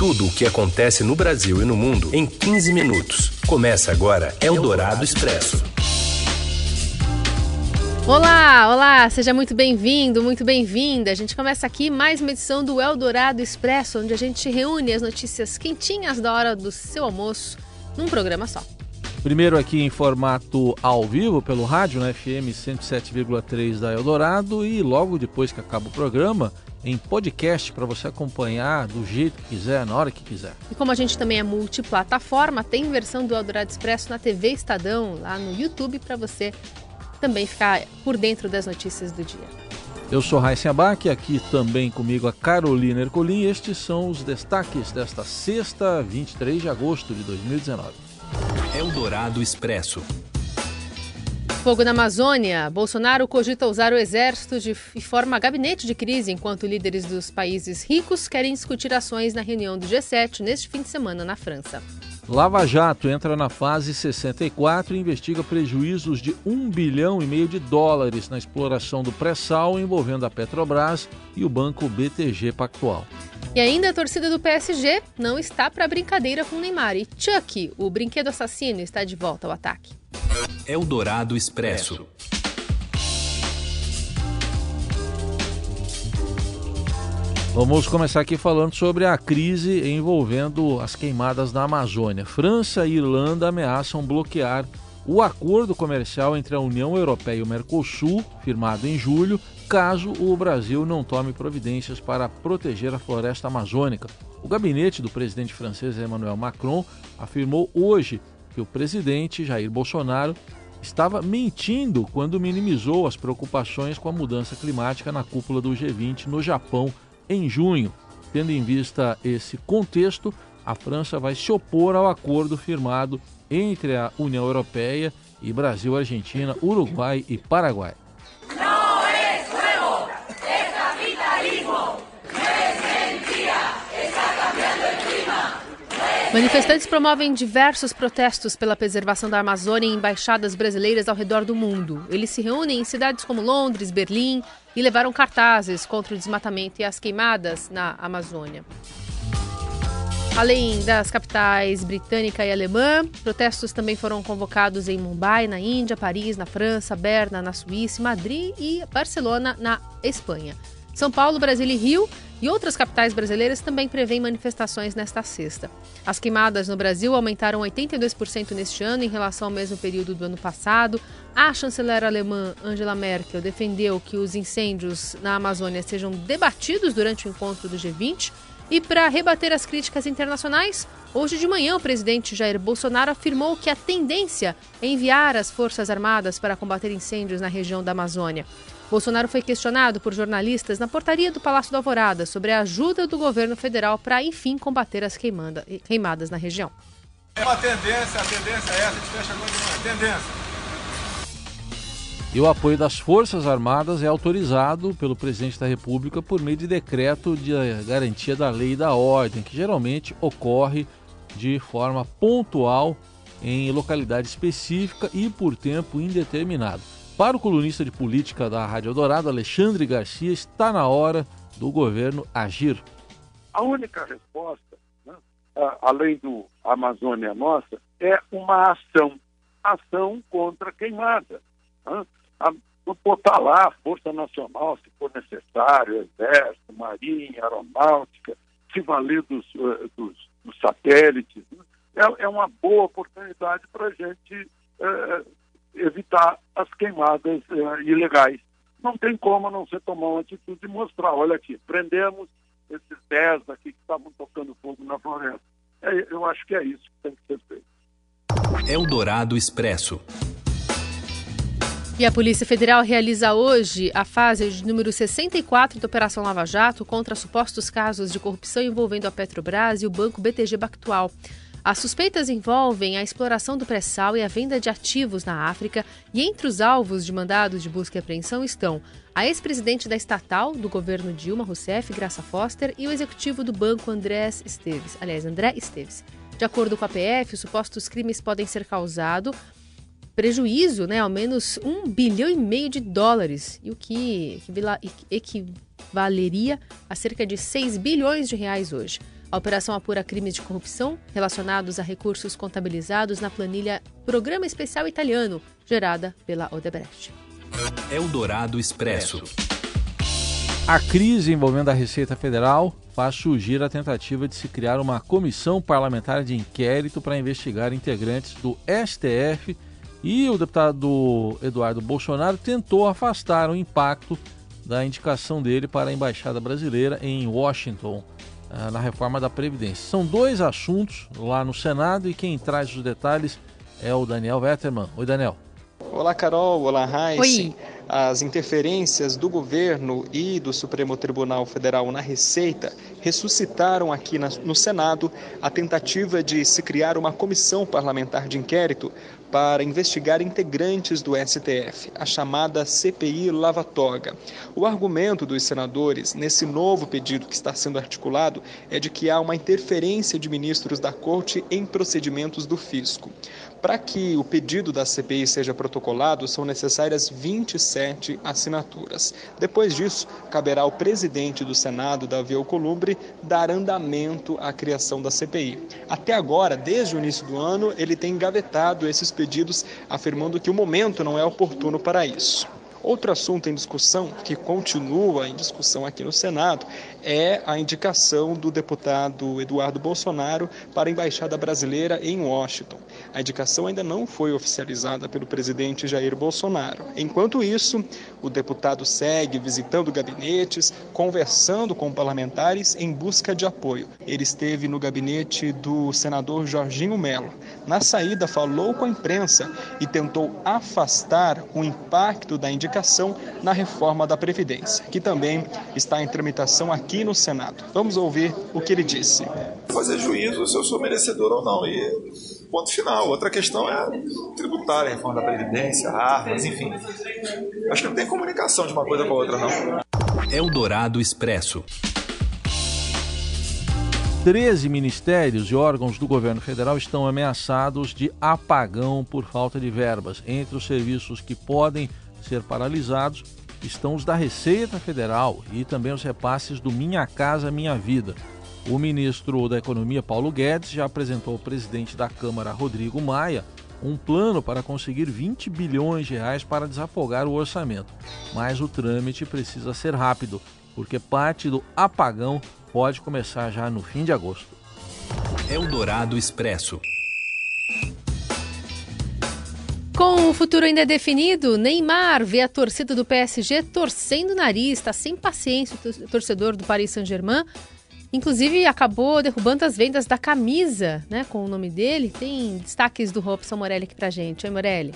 Tudo o que acontece no Brasil e no mundo em 15 minutos. Começa agora Eldorado Expresso. Olá, olá, seja muito bem-vindo, muito bem-vinda. A gente começa aqui mais uma edição do Eldorado Expresso, onde a gente reúne as notícias quentinhas da hora do seu almoço num programa só. Primeiro aqui em formato ao vivo pelo rádio, na FM 107,3 da Eldorado e logo depois que acaba o programa, em podcast para você acompanhar do jeito que quiser, na hora que quiser. E como a gente também é multiplataforma, tem versão do Eldorado Expresso na TV Estadão, lá no YouTube, para você também ficar por dentro das notícias do dia. Eu sou Raíssa Abac, aqui também comigo a Carolina Ercolim. Estes são os destaques desta sexta, 23 de agosto de 2019. Eldorado Expresso. Fogo na Amazônia. Bolsonaro cogita usar o exército de, e forma gabinete de crise, enquanto líderes dos países ricos querem discutir ações na reunião do G7 neste fim de semana na França. Lava Jato entra na fase 64 e investiga prejuízos de 1 bilhão e meio de dólares na exploração do pré-sal envolvendo a Petrobras e o banco BTG Pactual. E ainda a torcida do PSG não está para brincadeira com Neymar. E Chuck, o brinquedo assassino, está de volta ao ataque. Eldorado Expresso. Vamos começar aqui falando sobre a crise envolvendo as queimadas na Amazônia. França e Irlanda ameaçam bloquear o acordo comercial entre a União Europeia e o Mercosul, firmado em julho, caso o Brasil não tome providências para proteger a floresta amazônica. O gabinete do presidente francês Emmanuel Macron afirmou hoje que o presidente Jair Bolsonaro estava mentindo quando minimizou as preocupações com a mudança climática na cúpula do G20 no Japão em junho. Tendo em vista esse contexto, a França vai se opor ao acordo firmado entre a União Europeia e Brasil, Argentina, Uruguai e Paraguai. Manifestantes promovem diversos protestos pela preservação da Amazônia em embaixadas brasileiras ao redor do mundo. Eles se reúnem em cidades como Londres, Berlim e levaram cartazes contra o desmatamento e as queimadas na Amazônia. Além das capitais britânica e alemã, protestos também foram convocados em Mumbai, na Índia, Paris, na França, Berna, na Suíça, Madrid e Barcelona, na Espanha. São Paulo, Brasília e Rio e outras capitais brasileiras também prevêem manifestações nesta sexta. As queimadas no Brasil aumentaram 82% neste ano em relação ao mesmo período do ano passado. A chanceler alemã Angela Merkel defendeu que os incêndios na Amazônia sejam debatidos durante o encontro do G20. E para rebater as críticas internacionais, hoje de manhã o presidente Jair Bolsonaro afirmou que a tendência é enviar as Forças Armadas para combater incêndios na região da Amazônia. Bolsonaro foi questionado por jornalistas na portaria do Palácio da Alvorada sobre a ajuda do governo federal para, enfim, combater as queimanda, queimadas na região. É uma tendência, a tendência é essa, a gente fecha agora de manhã, tendência. E o apoio das Forças Armadas é autorizado pelo presidente da República por meio de decreto de garantia da lei e da ordem, que geralmente ocorre de forma pontual em localidade específica e por tempo indeterminado. Para o colunista de política da Rádio Eldorado, Alexandre Garcia, está na hora do governo agir. A única resposta, né, além do Amazônia Nossa, é uma ação. Ação contra queimada. Né? botar lá a Força Nacional, se for necessário, Exército, Marinha, Aeronáutica, se valer dos, eh, dos, dos satélites. Né? É, é, uma boa oportunidade para a gente é, evitar as queimadas uh, ilegais. Não tem como não ser tomar uma atitude e mostrar, olha aqui, prendemos esses 10 aqui que estavam tocando fogo na floresta. É, eu acho que é isso que tem que ser feito. Eldorado Expresso. E a Polícia Federal realiza hoje a fase de número 64 da Operação Lava Jato contra supostos casos de corrupção envolvendo a Petrobras e o banco BTG Pactual. As suspeitas envolvem a exploração do pré-sal e a venda de ativos na África, e entre os alvos de mandados de busca e apreensão estão a ex-presidente da estatal do governo Dilma Rousseff, Graça Foster, e o executivo do banco Andrés Esteves, aliás, André Esteves. De acordo com a PF, os supostos crimes podem ser causados prejuízo, né, ao menos um bilhão e meio de dólares, e o que equivaleria a cerca de 6 bilhões de reais hoje. A operação apura crimes de corrupção relacionados a recursos contabilizados na planilha Programa Especial Italiano, gerada pela Odebrecht. Eldorado Expresso. A crise envolvendo a Receita Federal faz surgir a tentativa de se criar uma comissão parlamentar de inquérito para investigar integrantes do STF e o deputado Eduardo Bolsonaro tentou afastar o impacto da indicação dele para a Embaixada Brasileira em Washington. Ah, na reforma da Previdência. São dois assuntos lá no Senado e quem traz os detalhes é o Daniel Vetterman. Oi, Daniel. Olá, Carol. Olá, Raíssa. As interferências do governo e do Supremo Tribunal Federal na Receita ressuscitaram aqui no Senado a tentativa de se criar uma comissão parlamentar de inquérito para investigar integrantes do STF, a chamada CPI Lava Toga. O argumento dos senadores nesse novo pedido que está sendo articulado é de que há uma interferência de ministros da Corte em procedimentos do fisco. Para que o pedido da CPI seja protocolado, são necessárias 27 assinaturas. Depois disso, caberá ao presidente do Senado, Davi Alcolumbre, dar andamento à criação da CPI. Até agora, desde o início do ano, ele tem engavetado esses pedidos, afirmando que o momento não é oportuno para isso. Outro assunto em discussão, que continua em discussão aqui no Senado, é a indicação do deputado Eduardo Bolsonaro para a Embaixada Brasileira em Washington. A indicação ainda não foi oficializada pelo presidente Jair Bolsonaro. Enquanto isso, o deputado segue visitando gabinetes, conversando com parlamentares em busca de apoio. Ele esteve no gabinete do senador Jorginho Melo. Na saída, falou com a imprensa e tentou afastar o impacto da indicação na reforma da Previdência, que também está em tramitação aqui no Senado. Vamos ouvir o que ele disse. Fazer juízo se eu sou merecedor ou não. E ponto final. Outra questão é tributária, reforma da Previdência, armas, enfim. Acho que não tem comunicação de uma coisa com a outra, não. Eldorado Expresso. 13 ministérios e órgãos do governo federal estão ameaçados de apagão por falta de verbas. Entre os serviços que podem ser paralisados estão os da Receita Federal e também os repasses do Minha Casa Minha Vida. O ministro da Economia, Paulo Guedes, já apresentou ao presidente da Câmara, Rodrigo Maia, um plano para conseguir 20 bilhões de reais para desafogar o orçamento. Mas o trâmite precisa ser rápido, porque parte do apagão pode começar já no fim de agosto. Eldorado Expresso. Com o futuro ainda definido, Neymar vê a torcida do PSG torcendo o nariz, está sem paciência o torcedor do Paris Saint-Germain. Inclusive, acabou derrubando as vendas da camisa, né, com o nome dele. Tem destaques do Robson Morelli aqui pra gente. Oi, Morelli.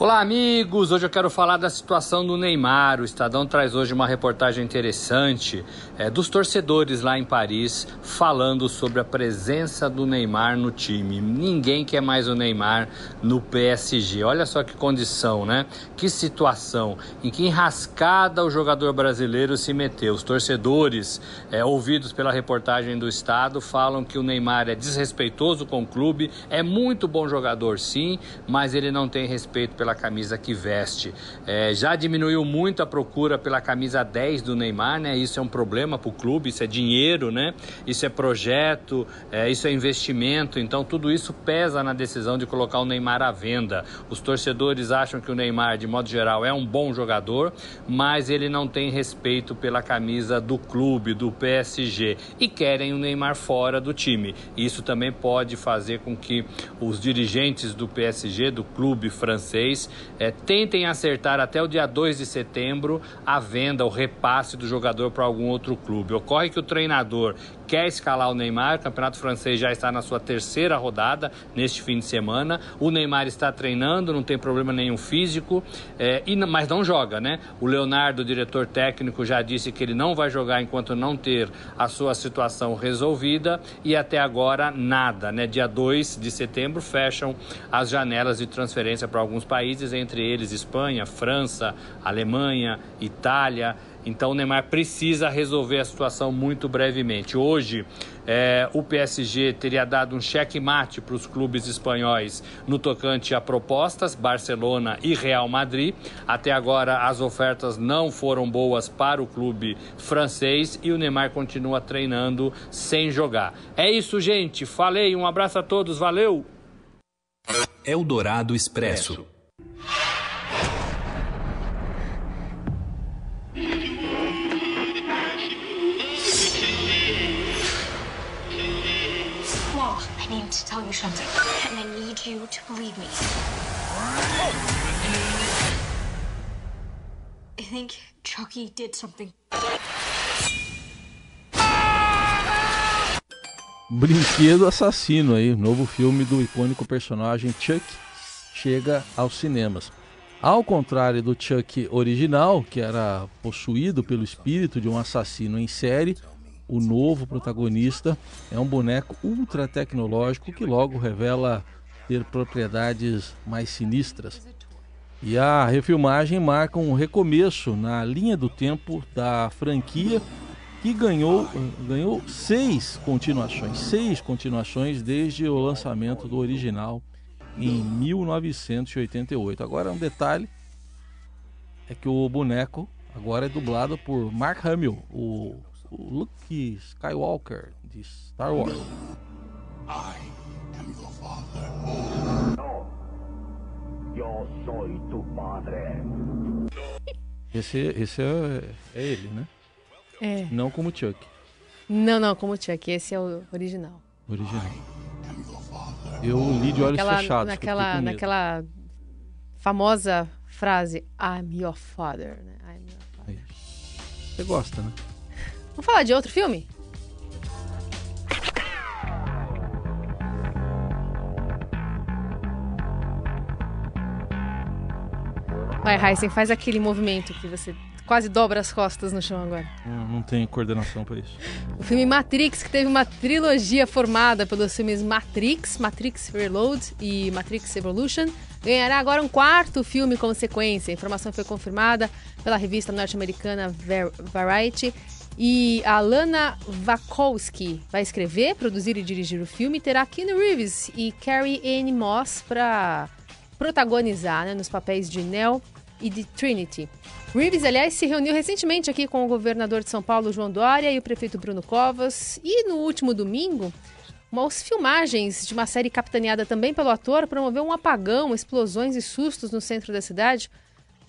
Olá, amigos! Hoje eu quero falar da situação do Neymar. O Estadão traz hoje uma reportagem interessante é, dos torcedores lá em Paris falando sobre a presença do Neymar no time. Ninguém quer mais o Neymar no PSG. Olha só que condição, né? Que situação, em que enrascada o jogador brasileiro se meteu. Os torcedores, é, ouvidos pela reportagem do Estado, falam que o Neymar é desrespeitoso com o clube, é muito bom jogador, sim, mas ele não tem respeito pela camisa que veste. É, já diminuiu muito a procura pela camisa 10 do Neymar, né? Isso é um problema para o clube, isso é dinheiro, né? Isso é projeto, é, isso é investimento. Então tudo isso pesa na decisão de colocar o Neymar à venda. Os torcedores acham que o Neymar, de modo geral, é um bom jogador, mas ele não tem respeito pela camisa do clube, do PSG, e querem o Neymar fora do time. Isso também pode fazer com que os dirigentes do PSG, do clube francês, é, tentem acertar até o dia 2 de setembro a venda, o repasse do jogador para algum outro clube. Ocorre que o treinador quer escalar o Neymar, o Campeonato Francês já está na sua terceira rodada neste fim de semana. O Neymar está treinando, não tem problema nenhum físico, é, e, mas não joga, né? O Leonardo, o diretor técnico, já disse que ele não vai jogar enquanto não ter a sua situação resolvida e até agora nada, né? Dia 2 de setembro fecham as janelas de transferência para alguns países entre eles Espanha, França, Alemanha, Itália. Então o Neymar precisa resolver a situação muito brevemente. Hoje, é, o PSG teria dado um cheque-mate para os clubes espanhóis no tocante a propostas, Barcelona e Real Madrid. Até agora, as ofertas não foram boas para o clube francês e o Neymar continua treinando sem jogar. É isso, gente. Falei. Um abraço a todos. Valeu! Eldorado Expresso. Something, and I need you to believe me. I think Chucky did something. Brinquedo Assassino aí, novo filme do icônico personagem Chuck chega aos cinemas. Ao contrário do Chuck original, que era possuído pelo espírito de um assassino em série, o novo protagonista é um boneco ultra tecnológico que logo revela ter propriedades mais sinistras. E a refilmagem marca um recomeço na linha do tempo da franquia que ganhou, ganhou seis continuações, seis continuações desde o lançamento do original em 1988. Agora um detalhe é que o boneco agora é dublado por Mark Hamill, o o Luke Skywalker de Star Wars. I am your father. No. Eu sou tu padre. Esse, esse é, é ele, né? É. Não como Chuck. Não, não, como Chuck. Esse é o original. Original. Eu li de olhos naquela, fechados. Naquela, naquela famosa frase, I'm your father. Né? I'm your father. Você gosta, né? Vamos falar de outro filme? Vai, Heisen, faz aquele movimento que você quase dobra as costas no chão agora. Não, não tem coordenação para isso. O filme Matrix, que teve uma trilogia formada pelos filmes Matrix, Matrix Reload e Matrix Evolution, ganhará agora um quarto filme como sequência. A informação foi confirmada pela revista norte-americana Variety e a Lana Wachowski vai escrever, produzir e dirigir o filme. Terá Keanu Reeves e Carrie Anne Moss para protagonizar né, nos papéis de Neo e de Trinity. Reeves, aliás, se reuniu recentemente aqui com o governador de São Paulo, João Dória, e o prefeito Bruno Covas. E no último domingo, umas filmagens de uma série capitaneada também pelo ator promoveu um apagão, explosões e sustos no centro da cidade.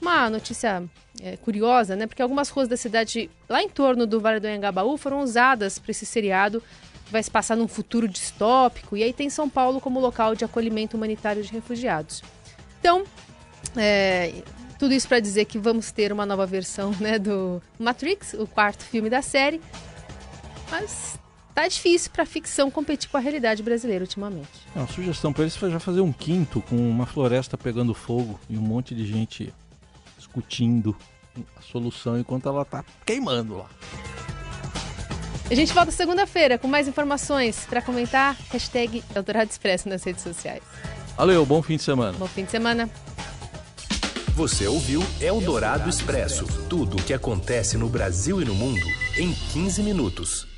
Uma notícia é, curiosa, né? Porque algumas ruas da cidade, lá em torno do Vale do Anhangabaú, foram usadas para esse seriado que vai se passar num futuro distópico. E aí tem São Paulo como local de acolhimento humanitário de refugiados. Então, é, tudo isso para dizer que vamos ter uma nova versão né, do Matrix, o quarto filme da série. Mas tá difícil para ficção competir com a realidade brasileira ultimamente. É, uma sugestão para eles foi já fazer um quinto com uma floresta pegando fogo e um monte de gente discutindo a solução enquanto ela está queimando lá. A gente volta segunda-feira com mais informações para comentar. Hashtag Eldorado Expresso nas redes sociais. Valeu, bom fim de semana. Bom fim de semana. Você ouviu Eldorado Expresso tudo o que acontece no Brasil e no mundo em 15 minutos.